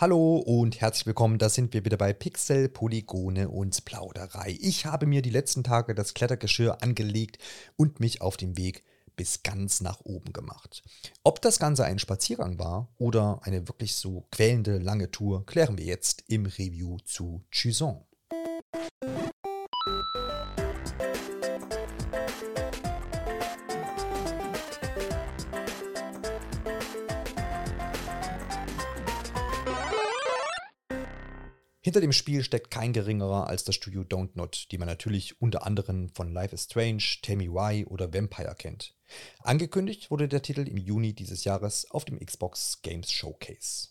Hallo und herzlich willkommen, da sind wir wieder bei Pixel, Polygone und Plauderei. Ich habe mir die letzten Tage das Klettergeschirr angelegt und mich auf den Weg bis ganz nach oben gemacht. Ob das Ganze ein Spaziergang war oder eine wirklich so quälende lange Tour, klären wir jetzt im Review zu Chuson. Hinter dem Spiel steckt kein geringerer als das Studio Don't Not, die man natürlich unter anderem von Life is Strange, Tell Me Why oder Vampire kennt. Angekündigt wurde der Titel im Juni dieses Jahres auf dem Xbox Games Showcase.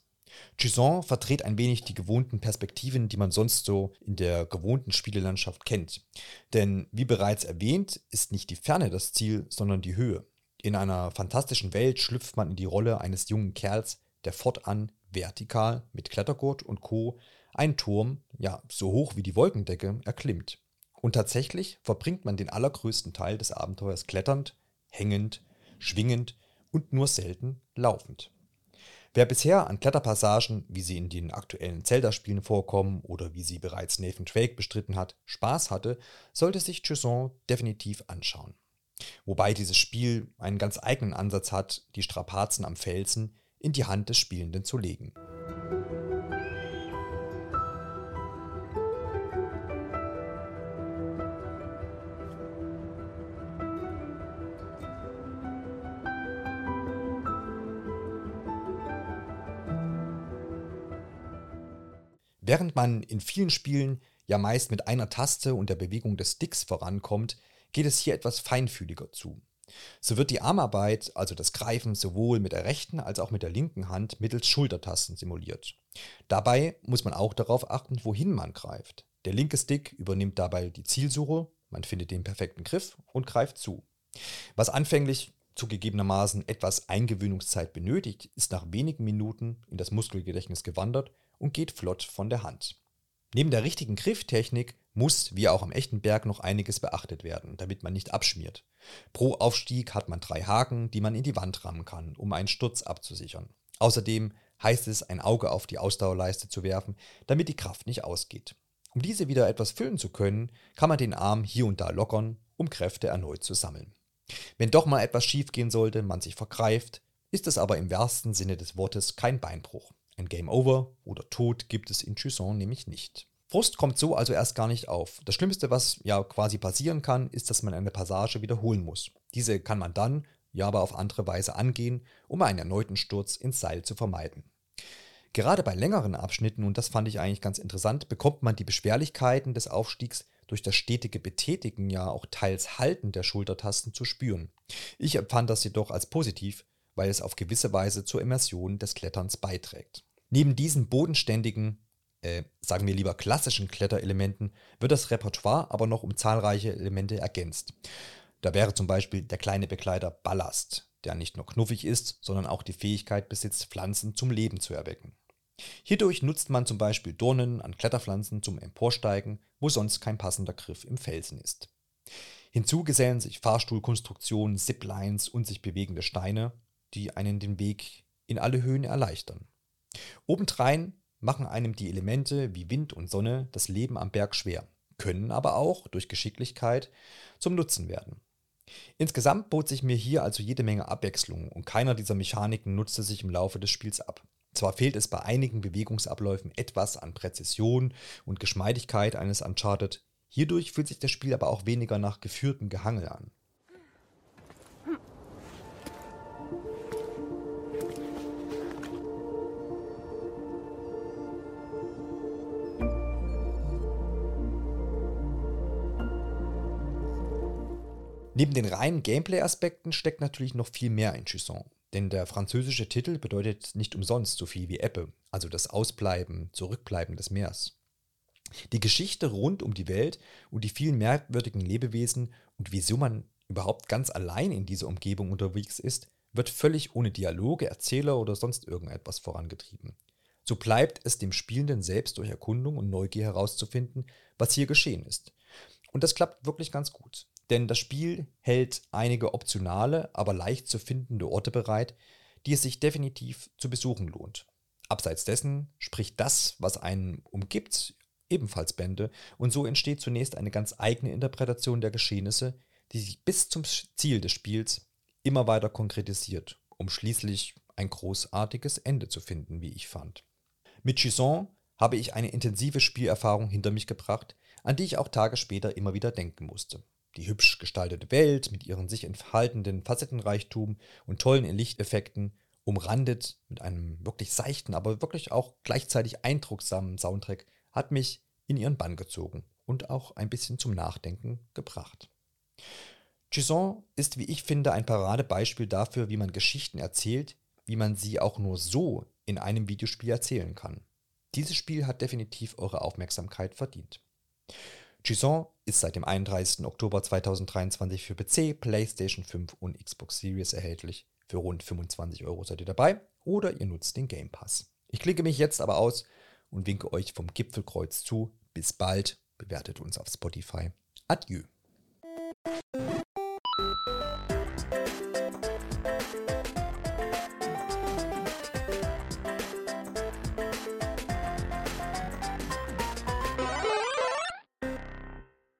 Chuson verdreht ein wenig die gewohnten Perspektiven, die man sonst so in der gewohnten Spielelandschaft kennt. Denn wie bereits erwähnt, ist nicht die Ferne das Ziel, sondern die Höhe. In einer fantastischen Welt schlüpft man in die Rolle eines jungen Kerls, der fortan vertikal mit Klettergurt und Co ein Turm, ja, so hoch wie die Wolkendecke, erklimmt. Und tatsächlich verbringt man den allergrößten Teil des Abenteuers kletternd, hängend, schwingend und nur selten laufend. Wer bisher an Kletterpassagen, wie sie in den aktuellen Zelda-Spielen vorkommen oder wie sie bereits Nathan Drake bestritten hat, Spaß hatte, sollte sich Chuson definitiv anschauen. Wobei dieses Spiel einen ganz eigenen Ansatz hat, die Strapazen am Felsen in die Hand des Spielenden zu legen. Während man in vielen Spielen ja meist mit einer Taste und der Bewegung des Sticks vorankommt, geht es hier etwas feinfühliger zu. So wird die Armarbeit, also das Greifen sowohl mit der rechten als auch mit der linken Hand mittels Schultertasten simuliert. Dabei muss man auch darauf achten, wohin man greift. Der linke Stick übernimmt dabei die Zielsuche, man findet den perfekten Griff und greift zu. Was anfänglich zugegebenermaßen etwas Eingewöhnungszeit benötigt, ist nach wenigen Minuten in das Muskelgedächtnis gewandert und geht flott von der Hand. Neben der richtigen Grifftechnik muss, wie auch am echten Berg, noch einiges beachtet werden, damit man nicht abschmiert. Pro Aufstieg hat man drei Haken, die man in die Wand rammen kann, um einen Sturz abzusichern. Außerdem heißt es, ein Auge auf die Ausdauerleiste zu werfen, damit die Kraft nicht ausgeht. Um diese wieder etwas füllen zu können, kann man den Arm hier und da lockern, um Kräfte erneut zu sammeln. Wenn doch mal etwas schiefgehen sollte, man sich vergreift, ist es aber im wahrsten Sinne des Wortes kein Beinbruch. Ein Game Over oder Tod gibt es in Chuson nämlich nicht. Frust kommt so also erst gar nicht auf. Das Schlimmste, was ja quasi passieren kann, ist, dass man eine Passage wiederholen muss. Diese kann man dann, ja aber auf andere Weise angehen, um einen erneuten Sturz ins Seil zu vermeiden. Gerade bei längeren Abschnitten, und das fand ich eigentlich ganz interessant, bekommt man die Beschwerlichkeiten des Aufstiegs durch das stetige Betätigen, ja auch teils Halten der Schultertasten zu spüren. Ich empfand das jedoch als positiv, weil es auf gewisse Weise zur Immersion des Kletterns beiträgt. Neben diesen bodenständigen, äh, sagen wir lieber klassischen Kletterelementen, wird das Repertoire aber noch um zahlreiche Elemente ergänzt. Da wäre zum Beispiel der kleine Begleiter Ballast, der nicht nur knuffig ist, sondern auch die Fähigkeit besitzt, Pflanzen zum Leben zu erwecken. Hierdurch nutzt man zum Beispiel Dornen an Kletterpflanzen zum Emporsteigen, wo sonst kein passender Griff im Felsen ist. Hinzu gesellen sich Fahrstuhlkonstruktionen, Ziplines und sich bewegende Steine, die einen den Weg in alle Höhen erleichtern. Obendrein machen einem die Elemente wie Wind und Sonne das Leben am Berg schwer, können aber auch durch Geschicklichkeit zum Nutzen werden. Insgesamt bot sich mir hier also jede Menge Abwechslung und keiner dieser Mechaniken nutzte sich im Laufe des Spiels ab. Zwar fehlt es bei einigen Bewegungsabläufen etwas an Präzision und Geschmeidigkeit eines Uncharted, hierdurch fühlt sich das Spiel aber auch weniger nach geführtem Gehangel an. Neben den reinen Gameplay-Aspekten steckt natürlich noch viel mehr in Chuson. Denn der französische Titel bedeutet nicht umsonst so viel wie Ebbe, also das Ausbleiben, Zurückbleiben des Meers. Die Geschichte rund um die Welt und die vielen merkwürdigen Lebewesen und wieso man überhaupt ganz allein in dieser Umgebung unterwegs ist, wird völlig ohne Dialoge, Erzähler oder sonst irgendetwas vorangetrieben. So bleibt es dem Spielenden selbst durch Erkundung und Neugier herauszufinden, was hier geschehen ist. Und das klappt wirklich ganz gut. Denn das Spiel hält einige optionale, aber leicht zu findende Orte bereit, die es sich definitiv zu besuchen lohnt. Abseits dessen spricht das, was einen umgibt, ebenfalls Bände, und so entsteht zunächst eine ganz eigene Interpretation der Geschehnisse, die sich bis zum Ziel des Spiels immer weiter konkretisiert, um schließlich ein großartiges Ende zu finden, wie ich fand. Mit Gisson habe ich eine intensive Spielerfahrung hinter mich gebracht, an die ich auch Tage später immer wieder denken musste. Die hübsch gestaltete Welt mit ihren sich entfaltenden Facettenreichtum und tollen Lichteffekten, umrandet mit einem wirklich seichten, aber wirklich auch gleichzeitig eindrucksamen Soundtrack, hat mich in ihren Bann gezogen und auch ein bisschen zum Nachdenken gebracht. Gisson ist, wie ich finde, ein Paradebeispiel dafür, wie man Geschichten erzählt, wie man sie auch nur so in einem Videospiel erzählen kann. Dieses Spiel hat definitiv eure Aufmerksamkeit verdient. Gisson ist seit dem 31. Oktober 2023 für PC, PlayStation 5 und Xbox Series erhältlich. Für rund 25 Euro seid ihr dabei oder ihr nutzt den Game Pass. Ich klicke mich jetzt aber aus und winke euch vom Gipfelkreuz zu. Bis bald, bewertet uns auf Spotify. Adieu.